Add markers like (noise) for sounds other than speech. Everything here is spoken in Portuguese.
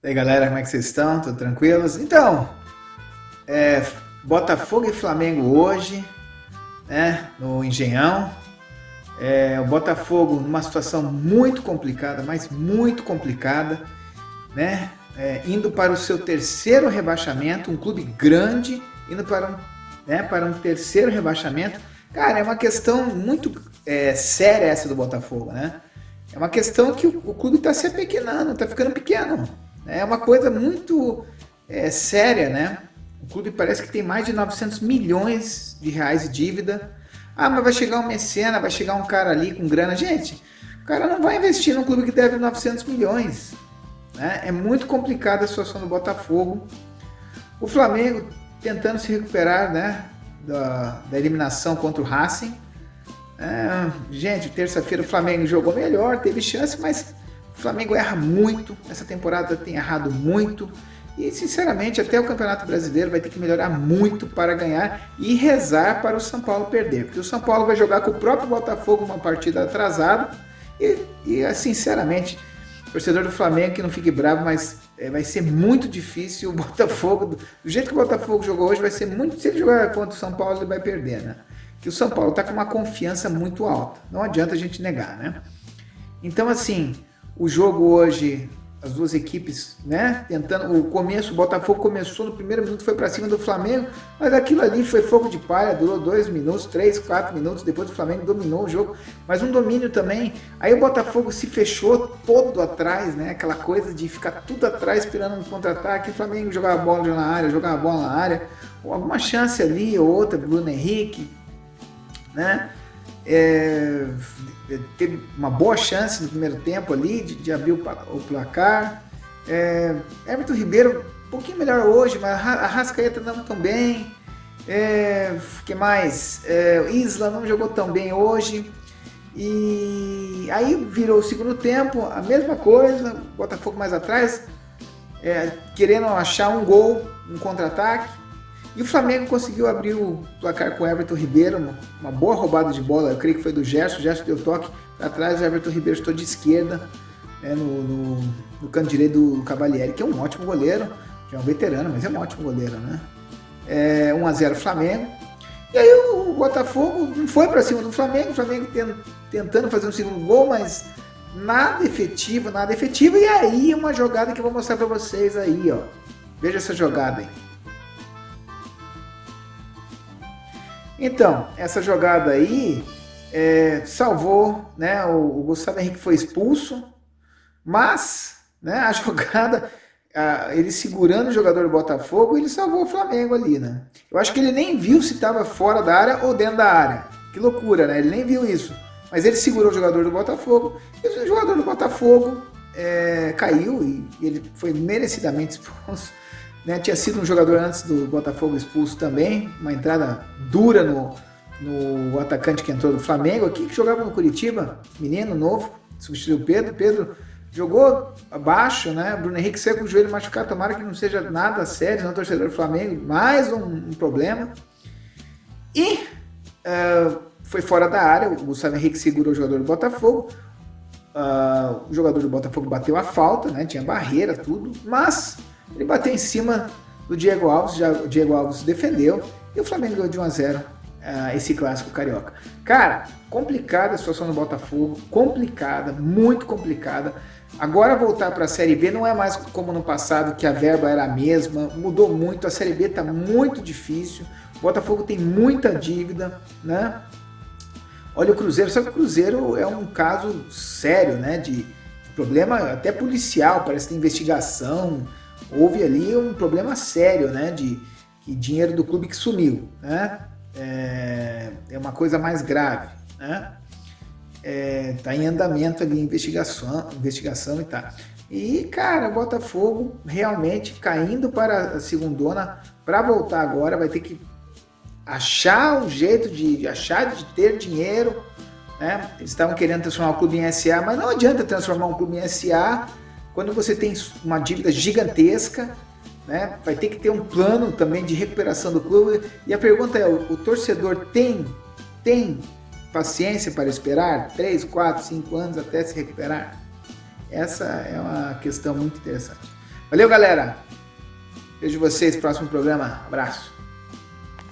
E aí galera, como é que vocês estão? Tudo tranquilos? Então, é, Botafogo e Flamengo hoje, né, no Engenhão. É, o Botafogo numa situação muito complicada, mas muito complicada, né? É, indo para o seu terceiro rebaixamento, um clube grande, indo para um, né, para um terceiro rebaixamento. Cara, é uma questão muito é, séria essa do Botafogo, né? É uma questão que o, o clube está se apequenando, está ficando pequeno. É uma coisa muito é, séria, né? O clube parece que tem mais de 900 milhões de reais de dívida. Ah, mas vai chegar um mecena, vai chegar um cara ali com grana. Gente, o cara não vai investir num clube que deve 900 milhões. Né? É muito complicada a situação do Botafogo. O Flamengo tentando se recuperar né, da, da eliminação contra o Racing. É, gente, terça-feira o Flamengo jogou melhor, teve chance, mas o Flamengo erra muito, essa temporada tem errado muito. E, sinceramente, até o Campeonato Brasileiro vai ter que melhorar muito para ganhar e rezar para o São Paulo perder. Porque o São Paulo vai jogar com o próprio Botafogo uma partida atrasada. E, e sinceramente, torcedor do Flamengo que não fique bravo, mas é, vai ser muito difícil o Botafogo. Do, do jeito que o Botafogo jogou hoje, vai ser muito. Se ele jogar contra o São Paulo, ele vai perder, né? Que o São Paulo está com uma confiança muito alta. Não adianta a gente negar, né? Então, assim, o jogo hoje, as duas equipes, né? Tentando. O começo, o Botafogo começou no primeiro minuto, foi para cima do Flamengo, mas aquilo ali foi fogo de palha, durou dois minutos, três, quatro minutos. Depois o Flamengo dominou o jogo, mas um domínio também. Aí o Botafogo se fechou todo atrás, né? Aquela coisa de ficar tudo atrás esperando um contra-ataque. O Flamengo jogava a bola na área, jogava a bola na área. Alguma chance ali ou outra, Bruno Henrique, né? É, teve uma boa chance no primeiro tempo ali de, de abrir o, o placar. É, Everton Ribeiro, um pouquinho melhor hoje, mas a Rascaeta não tão bem. É, que mais? É, Isla não jogou tão bem hoje. E aí virou o segundo tempo, a mesma coisa, Botafogo mais atrás, é, querendo achar um gol, um contra-ataque. E o Flamengo conseguiu abrir o placar com o Everton Ribeiro, uma, boa roubada de bola, eu creio que foi do Gerson, o Gerson deu toque para trás, o Everton Ribeiro estou de esquerda, né, no, no, no, canto direito do Cavalieri, que é um ótimo goleiro, já é um veterano, mas é um ótimo goleiro, né? É, 1x0 Flamengo. E aí o, o Botafogo não foi para cima do Flamengo, o Flamengo tentando fazer um segundo gol, mas nada efetivo, nada efetivo. E aí uma jogada que eu vou mostrar para vocês aí, ó. Veja essa jogada aí. Então, essa jogada aí é, salvou, né? O, o, Gustavo Henrique foi expulso, mas né, a (laughs) jogada, a, ele segurando o jogador do Botafogo, ele salvou o Flamengo ali, né? Eu acho que ele nem viu se estava fora da área ou dentro da área. Que loucura, né? Ele nem viu isso. Mas ele segurou o jogador do Botafogo e o jogador do Botafogo é, caiu e ele foi merecidamente (laughs) expulso. Né? Tinha sido um jogador antes do Botafogo expulso também, uma entrada dura no, no atacante que entrou do Flamengo aqui, que jogava no Curitiba, menino novo, substituiu Pedro. Pedro jogou abaixo, né? Bruno Henrique saiu com o joelho machucado, tomara que não seja nada sério, não torcedor do Flamengo, mais um, um problema. E uh, foi fora da área, o Gustavo Henrique segurou o jogador do Botafogo. Uh, o jogador do Botafogo bateu a falta, né? Tinha barreira, tudo, mas ele bateu em cima do Diego Alves, já o Diego Alves defendeu e o Flamengo ganhou de 1 a 0 uh, ah, esse clássico carioca. Cara, complicada a situação do Botafogo, complicada, muito complicada. Agora voltar para a Série B não é mais como no passado que a verba era a mesma, mudou muito, a Série B está muito difícil. O Botafogo tem muita dívida, né? Olha o Cruzeiro, só que o Cruzeiro é um caso sério, né? De, de problema até policial, parece que tem investigação, houve ali um problema sério, né? De, de dinheiro do clube que sumiu, né? É, é uma coisa mais grave, né? Está é, em andamento ali investigação, investigação e tal. E, cara, o Botafogo realmente caindo para a segundona, para voltar agora, vai ter que achar um jeito de, de achar de ter dinheiro. Né? Eles estavam querendo transformar o clube em SA, mas não adianta transformar um clube em SA quando você tem uma dívida gigantesca, né, vai ter que ter um plano também de recuperação do clube. E a pergunta é: o, o torcedor tem, tem paciência para esperar 3, 4, 5 anos até se recuperar? Essa é uma questão muito interessante. Valeu, galera! Vejo vocês no próximo programa. Abraço.